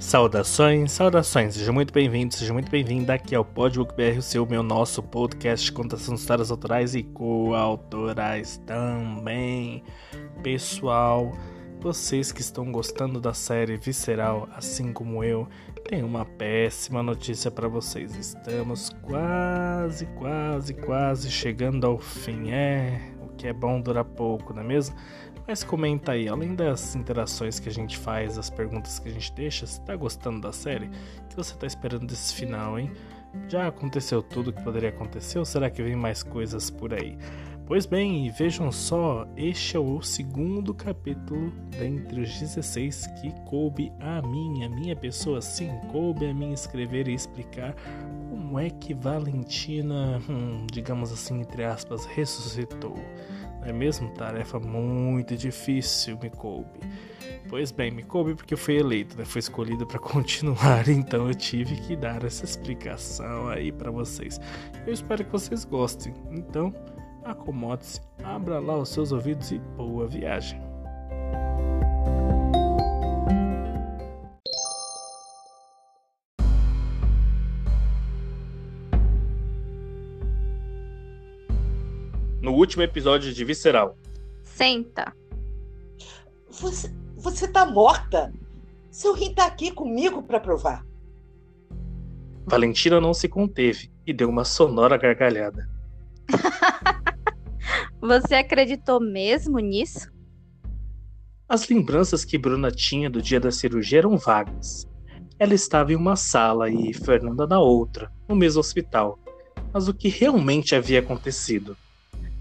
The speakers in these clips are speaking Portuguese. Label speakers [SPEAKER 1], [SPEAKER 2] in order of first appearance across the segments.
[SPEAKER 1] Saudações, saudações, seja muito bem-vindo, seja muito bem-vinda aqui ao Podbook BR, o seu, meu, nosso podcast de contação de histórias autorais e coautorais também. Pessoal, vocês que estão gostando da série Visceral, assim como eu, tenho uma péssima notícia para vocês. Estamos quase, quase, quase chegando ao fim. É, o que é bom dura pouco, não é mesmo? Mas comenta aí, além das interações que a gente faz, as perguntas que a gente deixa, se tá gostando da série, o que você tá esperando desse final, hein? Já aconteceu tudo que poderia acontecer ou será que vem mais coisas por aí? Pois bem, vejam só, este é o segundo capítulo dentre os 16 que coube a mim, a minha pessoa, sim, coube a mim escrever e explicar como é que Valentina, hum, digamos assim, entre aspas, ressuscitou. Não é mesmo? Tarefa muito difícil, me coube. Pois bem, me coube porque eu fui eleito, né? Foi escolhido para continuar, então eu tive que dar essa explicação aí para vocês. Eu espero que vocês gostem. Então, acomode-se, abra lá os seus ouvidos e boa viagem. No último episódio de Visceral.
[SPEAKER 2] Senta.
[SPEAKER 3] Você, você tá morta? Seu rim tá aqui comigo para provar.
[SPEAKER 1] Valentina não se conteve e deu uma sonora gargalhada.
[SPEAKER 2] Você acreditou mesmo nisso?
[SPEAKER 1] As lembranças que Bruna tinha do dia da cirurgia eram vagas. Ela estava em uma sala e Fernanda na outra, no mesmo hospital. Mas o que realmente havia acontecido?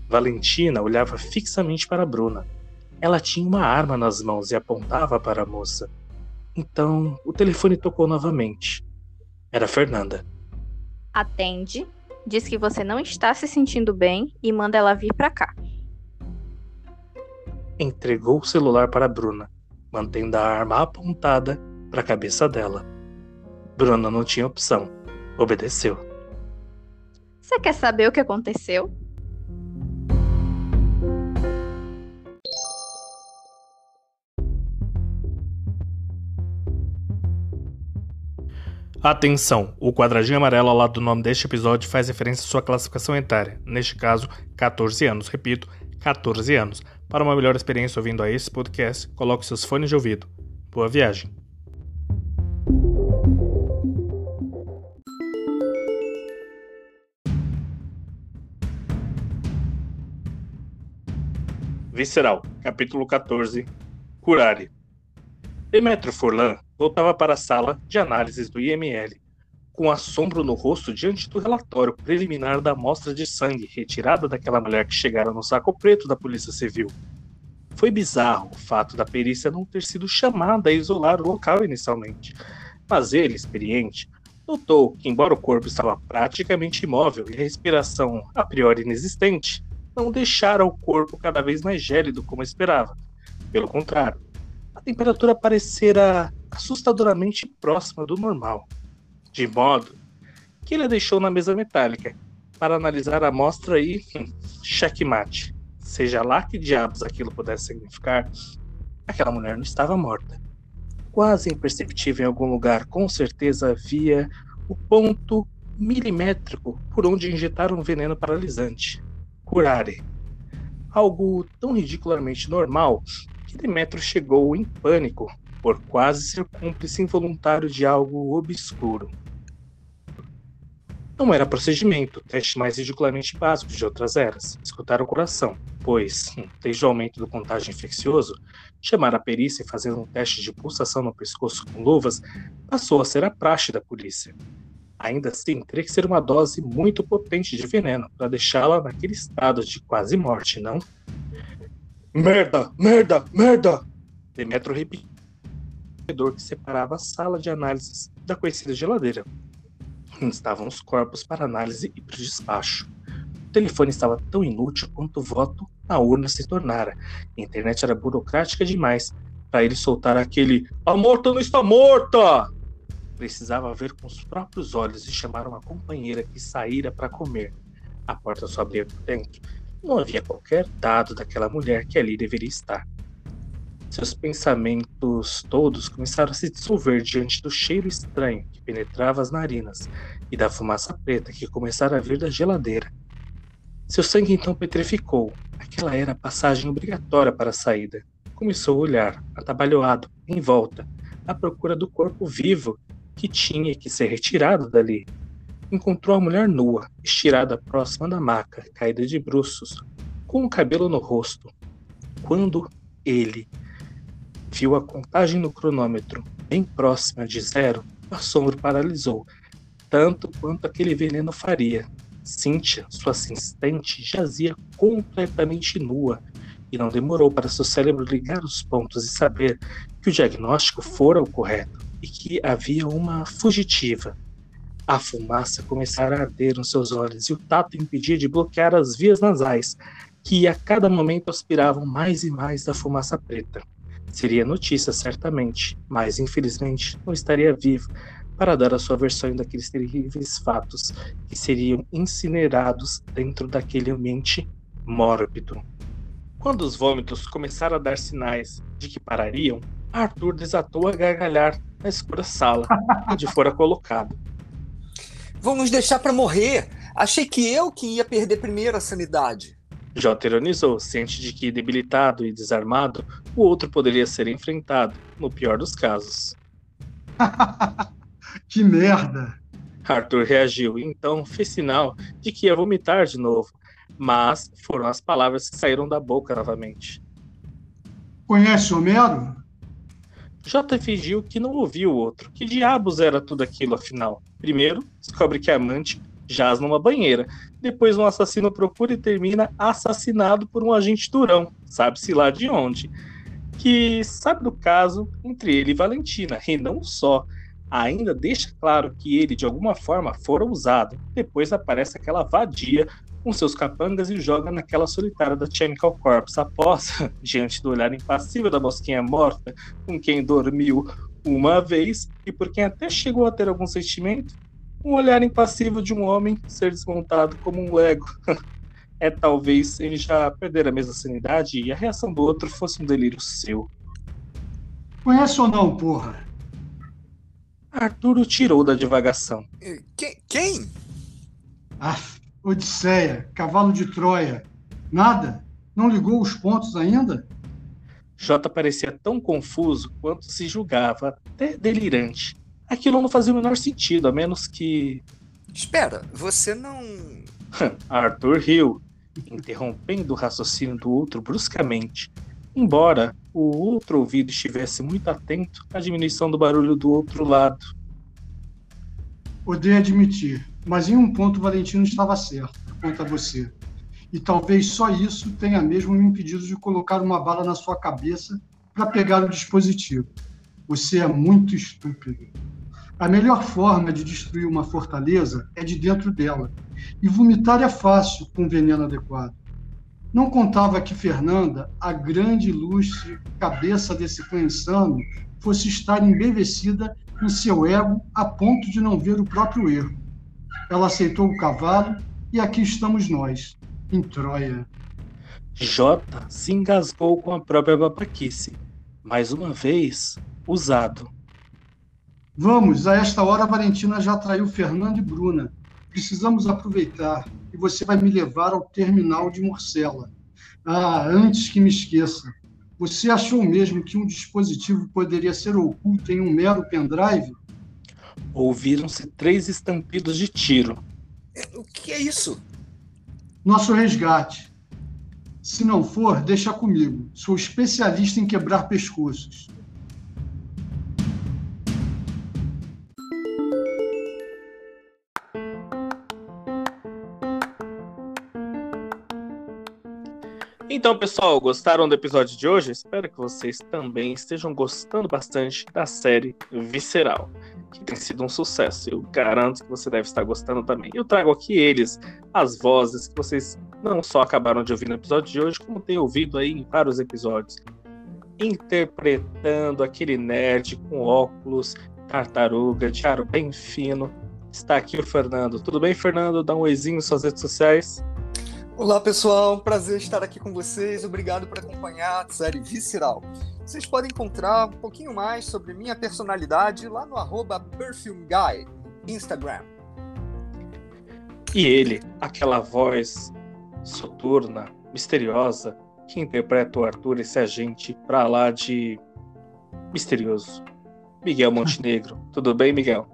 [SPEAKER 1] Valentina olhava fixamente para Bruna. Ela tinha uma arma nas mãos e apontava para a moça. Então, o telefone tocou novamente. Era Fernanda.
[SPEAKER 2] Atende diz que você não está se sentindo bem e manda ela vir para cá.
[SPEAKER 1] Entregou o celular para Bruna, mantendo a arma apontada para a cabeça dela. Bruna não tinha opção. Obedeceu.
[SPEAKER 2] Você quer saber o que aconteceu?
[SPEAKER 1] Atenção! O quadradinho amarelo ao lado do nome deste episódio faz referência à sua classificação etária, neste caso, 14 anos. Repito, 14 anos. Para uma melhor experiência ouvindo a esse podcast, coloque seus fones de ouvido. Boa viagem! Visceral, capítulo 14 Curare Demetrio Furlan voltava para a sala de análises do IML, com assombro no rosto diante do relatório preliminar da amostra de sangue retirada daquela mulher que chegara no saco preto da Polícia Civil. Foi bizarro o fato da perícia não ter sido chamada a isolar o local inicialmente, mas ele, experiente, notou que, embora o corpo estava praticamente imóvel e a respiração a priori inexistente, não deixara o corpo cada vez mais gélido como esperava. Pelo contrário, a temperatura parecera assustadoramente próxima do normal, de modo que ele a deixou na mesa metálica para analisar a amostra e hum, checkmate. Seja lá que diabos aquilo pudesse significar, aquela mulher não estava morta. Quase imperceptível em algum lugar, com certeza havia o ponto milimétrico por onde injetaram um veneno paralisante. Curare. Algo tão ridiculamente normal que Demetrio chegou em pânico por quase ser cúmplice involuntário de algo obscuro. Não era procedimento, teste mais ridiculamente básico de outras eras, escutar o coração, pois, desde o aumento do contágio infeccioso, chamar a perícia e fazer um teste de pulsação no pescoço com luvas passou a ser a praxe da polícia. Ainda assim, teria que ser uma dose muito potente de veneno para deixá-la naquele estado de quase morte, não? Merda, merda, merda! Demetrio repetiu corredor que separava a sala de análises da conhecida geladeira. Onde estavam os corpos para análise e para despacho. O telefone estava tão inútil quanto o voto na urna se tornara. A internet era burocrática demais para ele soltar aquele A morta não está morta! Precisava ver com os próprios olhos e chamar uma companheira que saíra para comer. A porta só abria por dentro não havia qualquer dado daquela mulher que ali deveria estar. Seus pensamentos todos começaram a se dissolver diante do cheiro estranho que penetrava as narinas e da fumaça preta que começara a vir da geladeira. Seu sangue então petrificou. Aquela era a passagem obrigatória para a saída. Começou a olhar, atabalhoado, em volta, à procura do corpo vivo que tinha que ser retirado dali. Encontrou a mulher nua, estirada próxima da maca, caída de bruços, com o cabelo no rosto. Quando ele viu a contagem no cronômetro bem próxima de zero, o assombro paralisou, tanto quanto aquele veneno faria. Cynthia, sua assistente, jazia completamente nua, e não demorou para seu cérebro ligar os pontos e saber que o diagnóstico fora o correto e que havia uma fugitiva. A fumaça começara a arder nos seus olhos e o tato impedia de bloquear as vias nasais, que a cada momento aspiravam mais e mais da fumaça preta. Seria notícia, certamente, mas infelizmente não estaria vivo para dar a sua versão daqueles terríveis fatos que seriam incinerados dentro daquele ambiente mórbido. Quando os vômitos começaram a dar sinais de que parariam, Arthur desatou a gargalhar na escura sala onde fora colocado.
[SPEAKER 4] Vamos deixar para morrer. Achei que eu que ia perder primeiro a sanidade.
[SPEAKER 1] Jota ironizou, ciente de que, debilitado e desarmado, o outro poderia ser enfrentado, no pior dos casos.
[SPEAKER 5] que merda!
[SPEAKER 1] Arthur reagiu e então fez sinal de que ia vomitar de novo, mas foram as palavras que saíram da boca novamente.
[SPEAKER 5] Conhece Homero?
[SPEAKER 1] Jota fingiu que não ouviu o outro. Que diabos era tudo aquilo, afinal? Primeiro, descobre que a amante jaz numa banheira. Depois, um assassino procura e termina assassinado por um agente durão, sabe-se lá de onde. Que sabe do caso entre ele e Valentina, e não só. Ainda deixa claro que ele, de alguma forma, fora usado. Depois aparece aquela vadia com seus capangas e joga naquela solitária da Chemical Corps. Após, diante do olhar impassível da mosquinha morta, com quem dormiu uma vez e por quem até chegou a ter algum sentimento, um olhar impassível de um homem ser desmontado como um Lego. é talvez ele já perder a mesma sanidade e a reação do outro fosse um delírio seu.
[SPEAKER 5] Conhece ou não, porra?
[SPEAKER 1] Arturo tirou da divagação.
[SPEAKER 4] Quem? quem?
[SPEAKER 5] Ah, Odisseia, cavalo de Troia. Nada? Não ligou os pontos ainda?
[SPEAKER 1] J parecia tão confuso quanto se julgava, até delirante. Aquilo não fazia o menor sentido, a menos que.
[SPEAKER 4] Espera, você não.
[SPEAKER 1] Arthur riu, interrompendo o raciocínio do outro bruscamente. Embora o outro ouvido estivesse muito atento à diminuição do barulho do outro lado.
[SPEAKER 5] Odeio admitir, mas em um ponto Valentino estava certo quanto a você. E talvez só isso tenha mesmo me impedido de colocar uma bala na sua cabeça para pegar o dispositivo. Você é muito estúpido. A melhor forma de destruir uma fortaleza é de dentro dela. E vomitar é fácil com veneno adequado. Não contava que Fernanda, a grande ilustre cabeça desse clã insano, fosse estar embevecida em seu ego a ponto de não ver o próprio erro. Ela aceitou o cavalo e aqui estamos nós, em Troia.
[SPEAKER 1] Jota se engasgou com a própria babaquice. Mais uma vez, usado.
[SPEAKER 5] Vamos, a esta hora a Valentina já traiu Fernando e Bruna. Precisamos aproveitar e você vai me levar ao terminal de Morcela. Ah, antes que me esqueça, você achou mesmo que um dispositivo poderia ser oculto em um mero pendrive?
[SPEAKER 1] Ouviram-se três estampidos de tiro.
[SPEAKER 4] O que é isso?
[SPEAKER 5] Nosso resgate. Se não for, deixa comigo. Sou especialista em quebrar pescoços.
[SPEAKER 1] Então, pessoal, gostaram do episódio de hoje? Espero que vocês também estejam gostando bastante da série Visceral, que tem sido um sucesso. Eu garanto que você deve estar gostando também. Eu trago aqui eles, as vozes que vocês não só acabaram de ouvir no episódio de hoje, como têm ouvido aí em vários episódios. Interpretando aquele nerd com óculos, tartaruga, de aro bem fino. Está aqui o Fernando. Tudo bem, Fernando? Dá um oizinho nas suas redes sociais.
[SPEAKER 4] Olá, pessoal. Prazer estar aqui com vocês. Obrigado por acompanhar a série Visceral. Vocês podem encontrar um pouquinho mais sobre minha personalidade lá no arroba PerfumeGuy, Instagram.
[SPEAKER 1] E ele, aquela voz soturna, misteriosa, que interpreta o Arthur, esse agente pra lá de misterioso. Miguel Montenegro. Tudo bem, Miguel?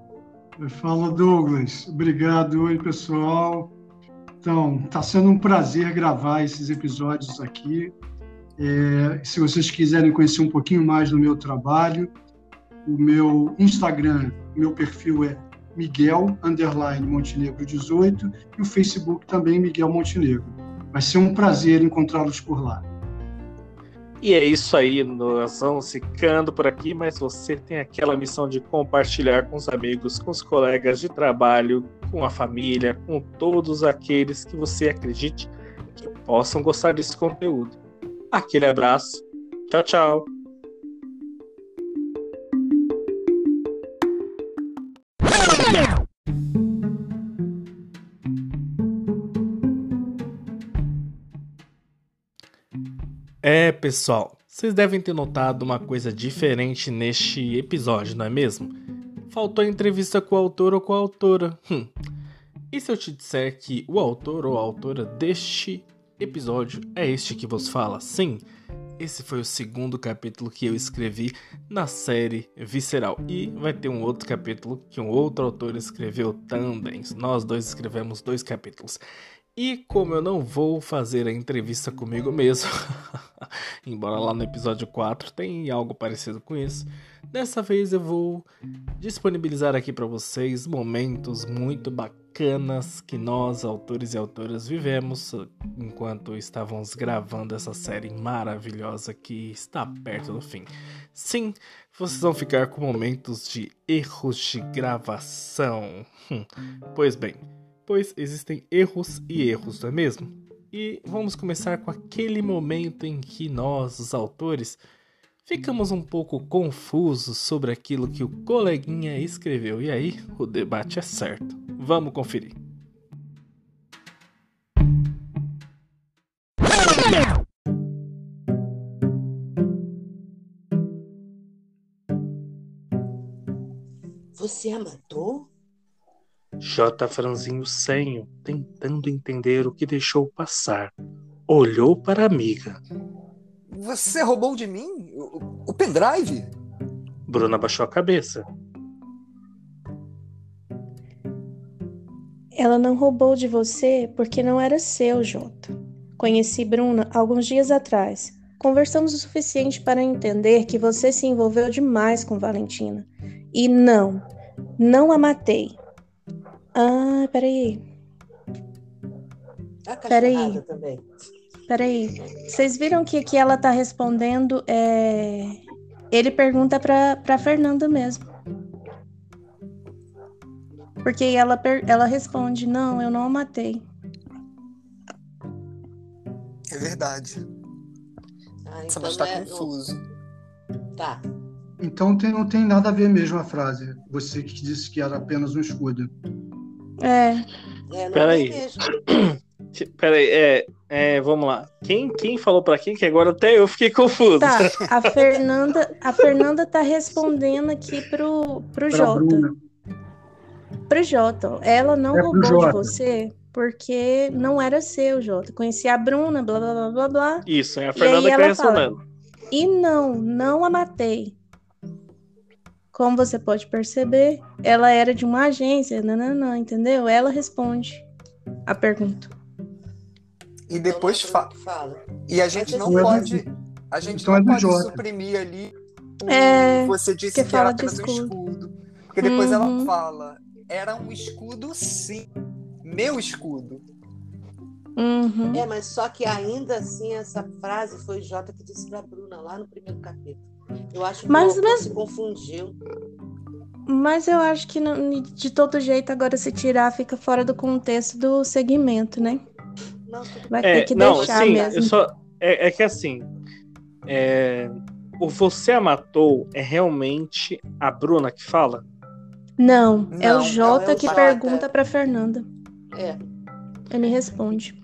[SPEAKER 5] Fala, Douglas. Obrigado, oi, pessoal. Então, está sendo um prazer gravar esses episódios aqui. É, se vocês quiserem conhecer um pouquinho mais do meu trabalho, o meu Instagram, meu perfil é Miguel Underline Montenegro 18 e o Facebook também Miguel Montenegro. Vai ser um prazer encontrá-los por lá.
[SPEAKER 1] E é isso aí, nós vamos ficando por aqui, mas você tem aquela missão de compartilhar com os amigos, com os colegas de trabalho, com a família, com todos aqueles que você acredite que possam gostar desse conteúdo. Aquele abraço. Tchau, tchau. É, pessoal, vocês devem ter notado uma coisa diferente neste episódio, não é mesmo? Faltou a entrevista com o autor ou com a autora. Hum. E se eu te disser que o autor ou a autora deste episódio é este que vos fala? Sim, esse foi o segundo capítulo que eu escrevi na série Visceral. E vai ter um outro capítulo que um outro autor escreveu também. Nós dois escrevemos dois capítulos. E como eu não vou fazer a entrevista comigo mesmo, embora lá no episódio 4 tenha algo parecido com isso, dessa vez eu vou disponibilizar aqui para vocês momentos muito bacanas que nós, autores e autoras, vivemos enquanto estávamos gravando essa série maravilhosa que está perto do fim. Sim, vocês vão ficar com momentos de erros de gravação. Hum, pois bem pois existem erros e erros, não é mesmo? E vamos começar com aquele momento em que nós, os autores, ficamos um pouco confusos sobre aquilo que o coleguinha escreveu. E aí, o debate é certo. Vamos conferir.
[SPEAKER 3] Você a matou?
[SPEAKER 1] J franzinho o senho, tentando entender o que deixou passar. Olhou para a amiga.
[SPEAKER 4] Você roubou de mim o, o pendrive?
[SPEAKER 1] Bruna baixou a cabeça.
[SPEAKER 6] Ela não roubou de você porque não era seu, Jota. Conheci Bruna alguns dias atrás. Conversamos o suficiente para entender que você se envolveu demais com Valentina. E não, não a matei. Ah, peraí.
[SPEAKER 3] A
[SPEAKER 6] Peraí.
[SPEAKER 3] também.
[SPEAKER 6] Peraí. Vocês viram que aqui ela tá respondendo. É... Ele pergunta pra, pra Fernanda mesmo. Porque ela, per- ela responde: Não, eu não a matei.
[SPEAKER 4] É verdade.
[SPEAKER 3] Ah, então
[SPEAKER 4] mas tá
[SPEAKER 3] é-
[SPEAKER 4] confuso.
[SPEAKER 3] Tá.
[SPEAKER 5] Então tem- não tem nada a ver mesmo a frase. Você que disse que era apenas um escudo.
[SPEAKER 6] É.
[SPEAKER 3] É,
[SPEAKER 1] Peraí.
[SPEAKER 3] tem mesmo.
[SPEAKER 1] Pera aí, é, é, vamos lá. Quem, quem falou pra quem? Que agora até eu fiquei confuso.
[SPEAKER 6] Tá, a Fernanda, a Fernanda tá respondendo aqui pro, pro
[SPEAKER 5] Pra
[SPEAKER 6] Jota.
[SPEAKER 5] Bruna.
[SPEAKER 6] Pro Jota. Ela não
[SPEAKER 5] É
[SPEAKER 6] roubou de você porque não era seu, Jota. Conheci a Bruna, blá blá blá blá blá.
[SPEAKER 1] Isso, é a
[SPEAKER 6] E
[SPEAKER 1] Fernanda
[SPEAKER 6] aí
[SPEAKER 1] que tá
[SPEAKER 6] ela fala,
[SPEAKER 1] respondendo.
[SPEAKER 6] E não, não a matei. Como você pode perceber, ela era de uma agência, nananã, entendeu? Ela responde a pergunta.
[SPEAKER 4] E depois
[SPEAKER 3] Então,
[SPEAKER 4] fa...
[SPEAKER 3] é fala.
[SPEAKER 4] E a gente não
[SPEAKER 5] é
[SPEAKER 4] pode. A gente
[SPEAKER 5] então é
[SPEAKER 4] não pode
[SPEAKER 5] Jota.
[SPEAKER 4] suprimir ali o
[SPEAKER 6] É,
[SPEAKER 4] você disse
[SPEAKER 6] que
[SPEAKER 4] que, era
[SPEAKER 6] fala de
[SPEAKER 4] apenas um
[SPEAKER 6] escudo.
[SPEAKER 4] escudo. Porque depois ela
[SPEAKER 6] Uhum.
[SPEAKER 4] fala, era um escudo sim. Meu escudo.
[SPEAKER 6] Uhum.
[SPEAKER 3] É, mas só que ainda assim essa frase foi o Jota que disse pra Bruna lá no primeiro capítulo. Eu acho que
[SPEAKER 6] Mas- mas-
[SPEAKER 3] se confundiu.
[SPEAKER 6] Mas eu acho que não- de todo jeito, agora se tirar, fica fora do contexto do segmento, né? Vai
[SPEAKER 1] É,
[SPEAKER 6] ter que
[SPEAKER 1] não,
[SPEAKER 6] deixar
[SPEAKER 1] sim,
[SPEAKER 6] mesmo.
[SPEAKER 1] eu só. É, é que assim. é, o você a matou é realmente a Bruna que fala?
[SPEAKER 6] Não, é
[SPEAKER 4] Não,
[SPEAKER 6] o Jota
[SPEAKER 3] é o
[SPEAKER 6] que
[SPEAKER 3] Jota.
[SPEAKER 6] pergunta pra Fernanda.
[SPEAKER 3] É,
[SPEAKER 6] Ele responde.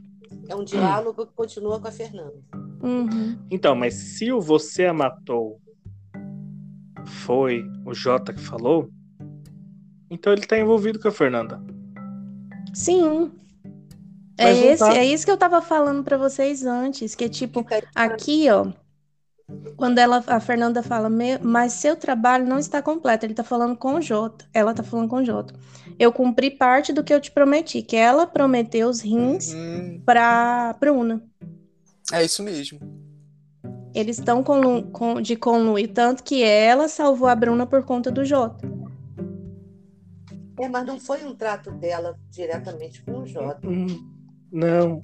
[SPEAKER 3] É um diálogo que continua com a Fernanda.
[SPEAKER 6] Uhum.
[SPEAKER 1] Então, mas se o você a matou foi o Jota que falou, então ele tá envolvido com a Fernanda.
[SPEAKER 6] Sim. É,
[SPEAKER 1] Mas
[SPEAKER 6] esse,
[SPEAKER 1] tá.
[SPEAKER 6] é isso que eu tava falando pra vocês antes, que é tipo, aqui, ó, quando ela, a Fernanda fala, "Meu- mas seu trabalho não está completo, ele tá falando com o Jota, ela tá falando com o Jota. Eu cumpri parte do que eu te prometi, que ela prometeu os rins
[SPEAKER 4] Hum,
[SPEAKER 6] pra Bruna.
[SPEAKER 4] é isso mesmo.
[SPEAKER 6] Eles estão conlu- com- de conluir, tanto que ela salvou a Bruna por conta do Jota.
[SPEAKER 3] É, mas não foi um trato dela diretamente com o Jota.
[SPEAKER 1] Hum, Não.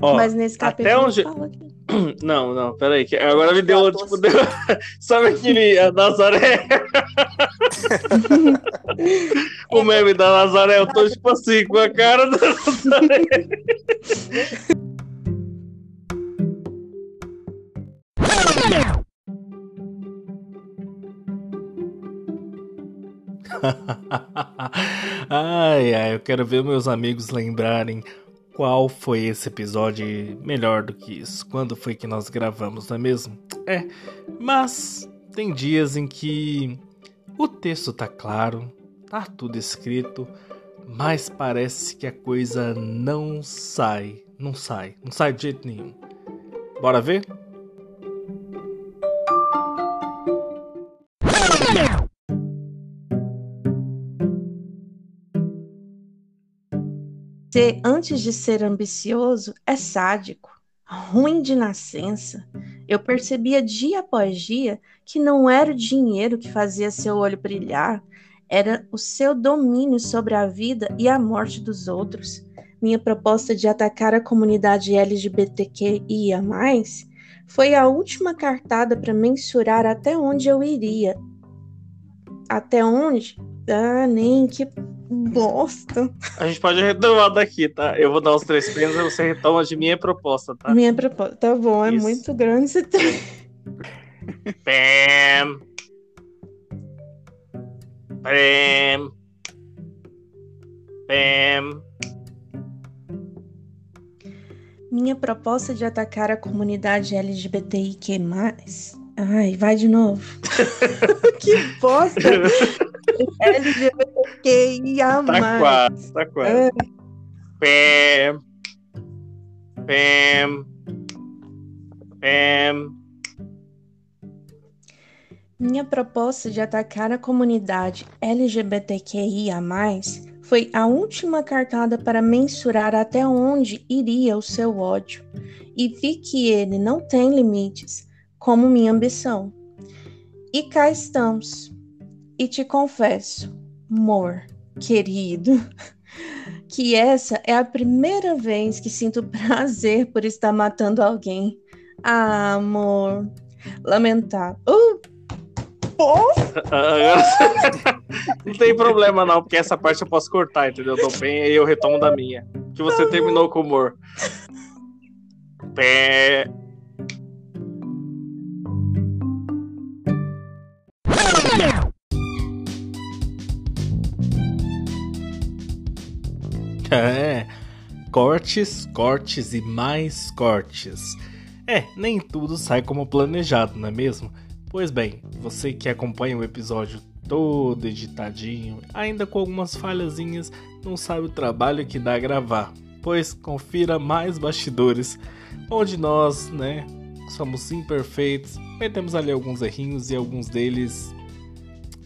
[SPEAKER 1] Ó,
[SPEAKER 6] Mas nesse
[SPEAKER 1] até
[SPEAKER 6] capítulo
[SPEAKER 1] onde-
[SPEAKER 6] fala que...
[SPEAKER 1] não, não, peraí. que Agora me deu, tipo, deu... Sabe aquele a Nazaré? o meme da Nazaré, eu tô tipo assim, com a cara da Nazaré. ai, ai, eu quero ver meus amigos lembrarem qual foi esse episódio melhor do que isso. Quando foi que nós gravamos, não é mesmo? É, mas tem dias em que o texto tá claro, tá tudo escrito, mas parece que a coisa não sai, não sai, não sai de jeito nenhum. Bora ver?
[SPEAKER 6] Ser, antes de ser ambicioso, é sádico, ruim de nascença. Eu percebia dia após dia que não era o dinheiro que fazia seu olho brilhar, era o seu domínio sobre a vida e a morte dos outros. Minha proposta de atacar a comunidade LGBTQIA+, foi a última cartada para mensurar até onde eu iria. Até onde? Ah, nem que bosta.
[SPEAKER 1] A gente pode retomar daqui, tá? Eu vou dar os três pênis e você retoma de minha proposta, tá?
[SPEAKER 6] Minha proposta. Tá bom, é
[SPEAKER 1] Isso.
[SPEAKER 6] muito grande esse trem.
[SPEAKER 1] Pam. Pam. Pam.
[SPEAKER 6] Minha proposta de atacar a comunidade LGBTIQ+. Ai, vai de novo. que bosta! LGBTQIA+.
[SPEAKER 1] Tá quase, tá quase. Pam. Pam. Pam.
[SPEAKER 6] Minha proposta de atacar a comunidade LGBTQIA+, foi a última cartada para mensurar até onde iria o seu ódio, e vi que ele não tem limites, como minha ambição. E cá estamos. E te confesso, amor, querido, que essa é a primeira vez que sinto prazer por estar matando alguém. Ah, amor, lamentável. Uh, Poxa!
[SPEAKER 1] Agora- não tem problema não, porque essa parte eu posso cortar, entendeu? Eu dou bem e eu retomo da minha. Que você terminou com humor. Pé. É, cortes, cortes e mais cortes. É, nem tudo sai como planejado, não é mesmo? Pois bem, você que acompanha o episódio todo editadinho, ainda com algumas falhazinhas, não sabe o trabalho que dá gravar. Pois confira mais bastidores, onde nós, né, somos imperfeitos, metemos ali alguns errinhos e alguns deles.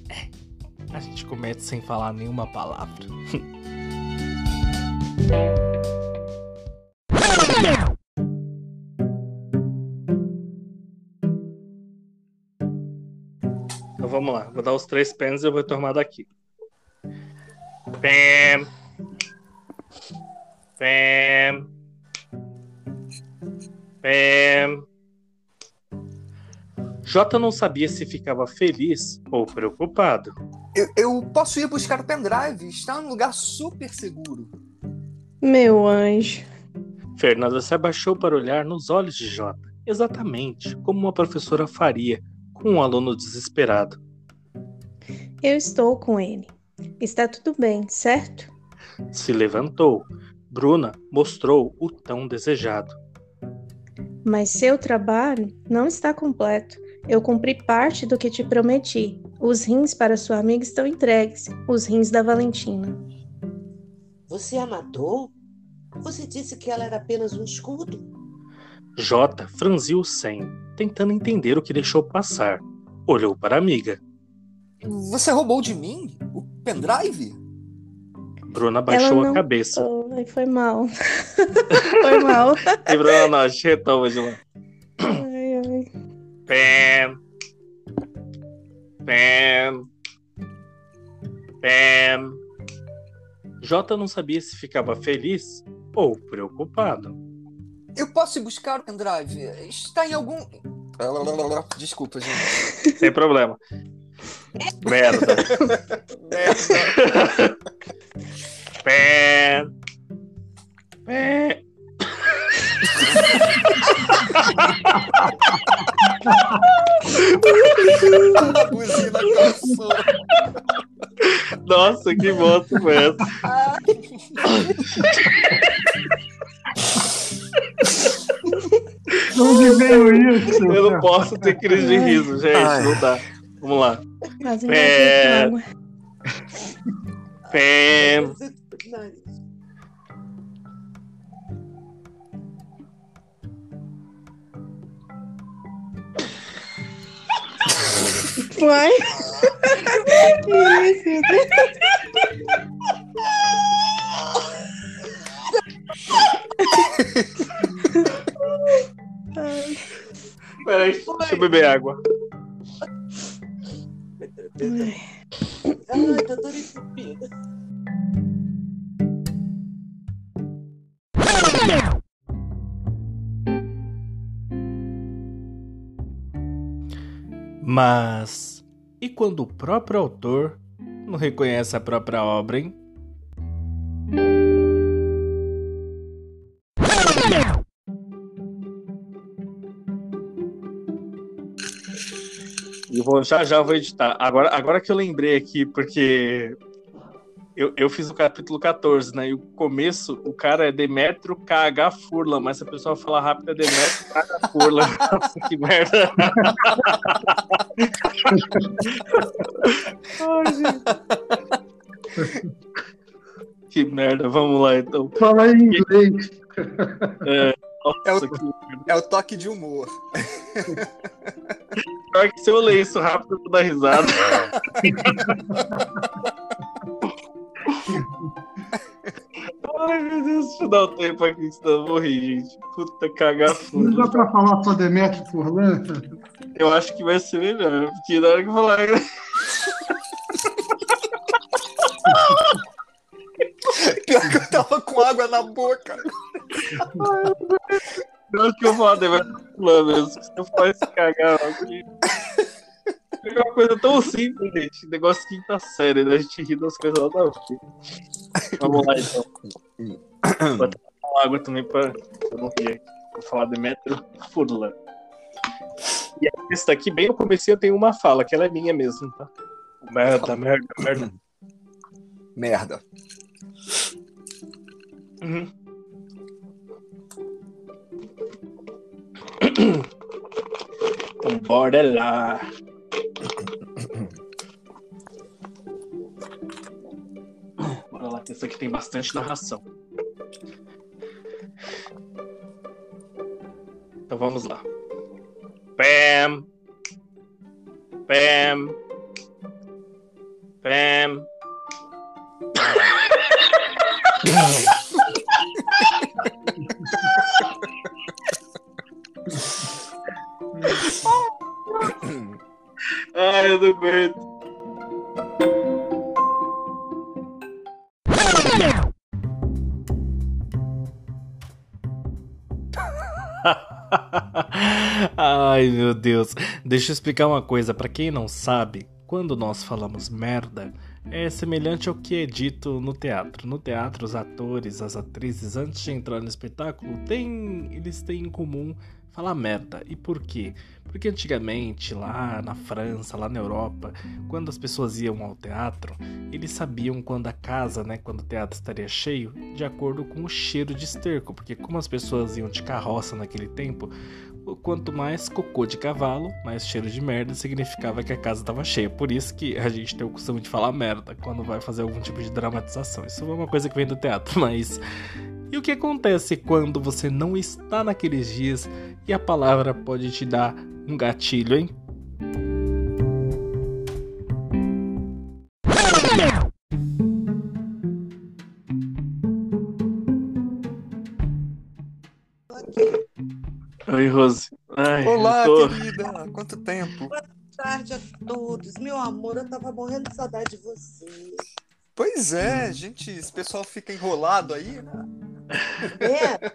[SPEAKER 1] É, a gente comete sem falar nenhuma palavra. Então vamos lá, vou dar os três pens e eu vou tomar daqui. Pam. Pam. Pam. Jota não sabia se ficava feliz ou preocupado.
[SPEAKER 4] Eu, eu posso ir buscar o pendrive, está num lugar super seguro.
[SPEAKER 6] Meu anjo.
[SPEAKER 1] Fernanda se abaixou para olhar nos olhos de Jota, exatamente como uma professora faria com um aluno desesperado.
[SPEAKER 6] Eu estou com ele. Está tudo bem, certo?
[SPEAKER 1] Se levantou, Bruna mostrou o tão desejado.
[SPEAKER 6] Mas seu trabalho não está completo. Eu cumpri parte do que te prometi. Os rins para sua amiga estão entregues. Os rins da Valentina.
[SPEAKER 3] Você a matou? Você disse que ela era apenas um escudo?
[SPEAKER 1] Jota franziu o senho, tentando entender o que deixou passar. Olhou para a amiga.
[SPEAKER 4] Você roubou de mim o pendrive?
[SPEAKER 1] Bruna baixou
[SPEAKER 6] não-
[SPEAKER 1] a cabeça.
[SPEAKER 6] Ai, foi mal. foi mal.
[SPEAKER 1] E Bruna, não, retoma de lá.
[SPEAKER 6] Ai, ai.
[SPEAKER 1] Pam. Pam. Pam. Jota não sabia se ficava feliz ou preocupado.
[SPEAKER 4] Eu posso ir buscar o pendrive? Está em algum. Desculpa, gente.
[SPEAKER 1] Sem problema. Merda.
[SPEAKER 4] Merda.
[SPEAKER 1] Pam. Pam.
[SPEAKER 4] A buzina cansou.
[SPEAKER 1] Nossa, que bosta foi essa?
[SPEAKER 5] De onde veio isso?
[SPEAKER 1] Eu não posso ter crise de riso, gente.
[SPEAKER 4] Ai.
[SPEAKER 1] Não dá. Vamos lá.
[SPEAKER 6] Quase
[SPEAKER 1] É. Pam.
[SPEAKER 6] Vai. Isso.
[SPEAKER 1] Peraí, deixa eu beber água.
[SPEAKER 6] ai.
[SPEAKER 3] Tô toda entupida.
[SPEAKER 1] Mas e quando o próprio autor não reconhece a própria obra, hein? Eu vou, já já vou editar. Agora, agora que eu lembrei aqui, porque eu, eu fiz o capítulo 14, né? E o começo, o cara é Demetrio KH Furla, mas se a pessoa falar rápido é Demetrio KH Furla. Nossa, que merda. Que merda, vamos lá então.
[SPEAKER 5] Fala em inglês.
[SPEAKER 1] Nossa,
[SPEAKER 4] É o-. É o toque de humor.
[SPEAKER 1] Pior que se eu ler isso rápido, eu vou dar risada. Ai, meu Deus, deixa eu dar um tempo aqui, senão eu vou rir, gente. Puta
[SPEAKER 5] Não
[SPEAKER 1] cagafuda.
[SPEAKER 5] dá pra falar só Demetrio Furlan?
[SPEAKER 1] Eu acho que vai ser melhor, porque na hora que eu falar.
[SPEAKER 4] Pior que eu tava com água na boca.
[SPEAKER 1] Na hora que eu falar, deve lá mesmo. Se eu for esse cagar, assim. É uma coisa tão simples, gente. Negócio quinta série, né? A gente ri das coisas lá da. Vamos lá, então. Vou até tomar água também pra eu não rir aqui. Vou falar Demetrio Furlan. E esse daqui, bem no começo, eu tenho uma fala, que ela é minha mesmo, tá? Merda, merda, merda.
[SPEAKER 4] Merda.
[SPEAKER 1] Uhum. Então, bora lá. Essa aqui tem bastante narração. Então vamos lá. Pam. Pam. Pam. Ai, eu não aguento. Ai, meu Deus. Deixa eu explicar uma coisa. Pra quem não sabe, quando nós falamos merda, é semelhante ao que é dito no teatro. No teatro, os atores, as atrizes, antes de entrar no espetáculo, têm, eles têm em comum falar merda. E por quê? Porque antigamente, lá na França, lá na Europa, quando as pessoas iam ao teatro, eles sabiam quando a casa, né, quando o teatro estaria cheio, de acordo com o cheiro de esterco, porque como as pessoas iam de carroça naquele tempo, quanto mais cocô de cavalo, mais cheiro de merda significava que a casa estava cheia. Por isso que a gente tem o costume de falar merda quando vai fazer algum tipo de dramatização. Isso é uma coisa que vem do teatro, mas e o que acontece quando você não está naqueles dias e a palavra pode te dar um gatilho, hein?
[SPEAKER 3] Boa tarde a todos. Meu amor, eu tava morrendo de saudade de você.
[SPEAKER 4] Pois é, gente, esse pessoal fica enrolado aí, né?
[SPEAKER 3] É?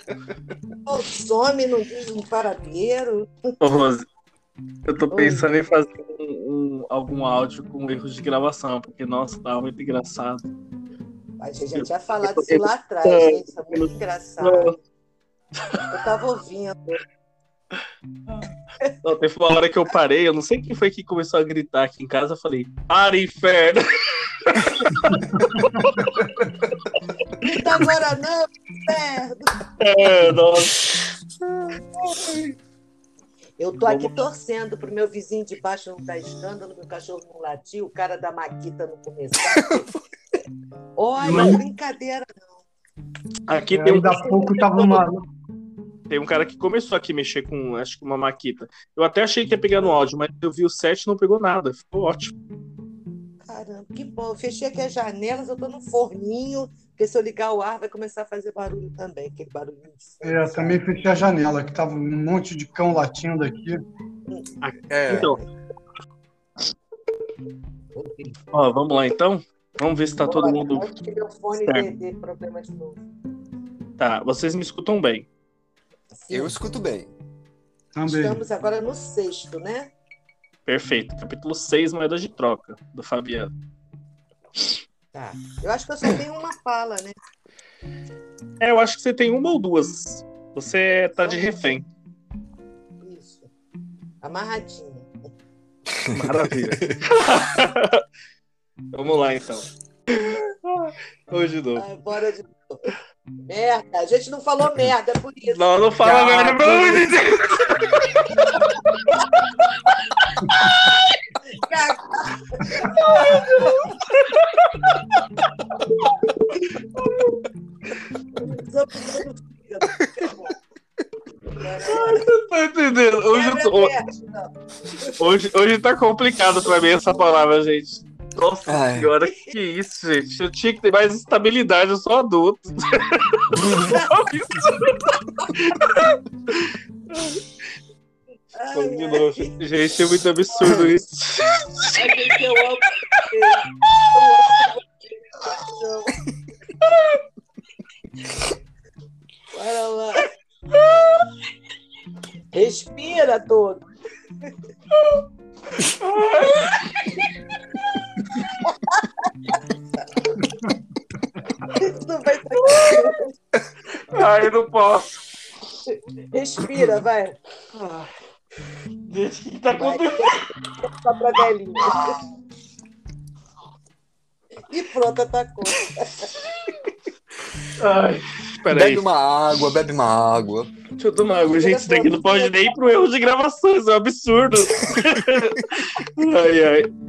[SPEAKER 3] Ou some, não diz um paradeiro.
[SPEAKER 1] Ô, Rose, eu tô
[SPEAKER 3] Oi.
[SPEAKER 1] pensando em fazer um- um- algum áudio com erros de gravação, porque, nossa, tá muito engraçado.
[SPEAKER 3] A gente já tinha falado isso lá atrás, gente. É muito engraçado. Eu tava ouvindo.
[SPEAKER 1] Não, teve uma hora que eu parei, eu não sei quem foi que começou a gritar aqui em casa, eu falei, para, inferno!
[SPEAKER 3] Grita agora não, inferno.
[SPEAKER 1] É, nossa.
[SPEAKER 3] Eu tô aqui torcendo pro meu vizinho de baixo não dar escândalo, meu cachorro não latir, o cara da Maquita não começar. Olha,
[SPEAKER 5] Não.
[SPEAKER 3] brincadeira.
[SPEAKER 1] Aqui tem um,
[SPEAKER 5] Ainda pouco tava uma.
[SPEAKER 1] Tem um cara que começou aqui a mexer com, acho que uma maquita. Eu até achei que ia pegar no áudio, mas eu vi o set e não pegou nada. Ficou ótimo.
[SPEAKER 3] Caramba, que bom. Eu fechei aqui as janelas, eu tô no forninho, porque se eu ligar o ar vai começar a fazer barulho também, aquele barulhinho de
[SPEAKER 5] É,
[SPEAKER 3] sabe?
[SPEAKER 5] também fechei a janela, que tava um monte de cão latindo aqui.
[SPEAKER 4] É,
[SPEAKER 1] Então, ó, vamos lá então? Vamos ver se tá todo mundo.
[SPEAKER 3] Antes que meu fone
[SPEAKER 1] Certo.
[SPEAKER 3] dê problema de novo.
[SPEAKER 1] Tá, vocês me escutam bem.
[SPEAKER 3] Sim.
[SPEAKER 4] eu escuto bem.
[SPEAKER 5] Também.
[SPEAKER 3] Estamos agora no sexto, né?
[SPEAKER 1] Perfeito. Capítulo 6, Moedas de Troca, do Fabiano.
[SPEAKER 3] Tá. Eu acho que eu só tenho uma fala, né?
[SPEAKER 1] É, eu acho que você tem uma ou duas. Você tá de refém.
[SPEAKER 3] Isso. Amarradinha.
[SPEAKER 1] Maravilha. Vamos lá então. Hoje de novo.
[SPEAKER 3] Ai, bora de novo. Merda, a gente não falou merda, é por isso.
[SPEAKER 1] Não, não fala
[SPEAKER 4] Ah,
[SPEAKER 1] merda, pelo amor de Deus. Tá entendendo? Hoje, hoje, hoje tá complicado pra mim essa palavra, gente. Nossa
[SPEAKER 4] Ai.
[SPEAKER 1] senhora, que isso, gente? Eu tinha que ter mais estabilidade, eu sou adulto. Vamos de novo. Gente, é muito absurdo isso.
[SPEAKER 3] Eu amo você. Eu amo você. Bora lá. Respira todo. Respira, vai.
[SPEAKER 1] Gente, o que tá acontecendo?
[SPEAKER 3] só pra velhinha. E pronto, atacou.
[SPEAKER 1] Ai, peraí.
[SPEAKER 4] Bebe uma água, bebe uma água.
[SPEAKER 1] Deixa eu tomar água. Gente, isso daqui não pode nem ir pro erro de gravações, é um absurdo. ai, ai.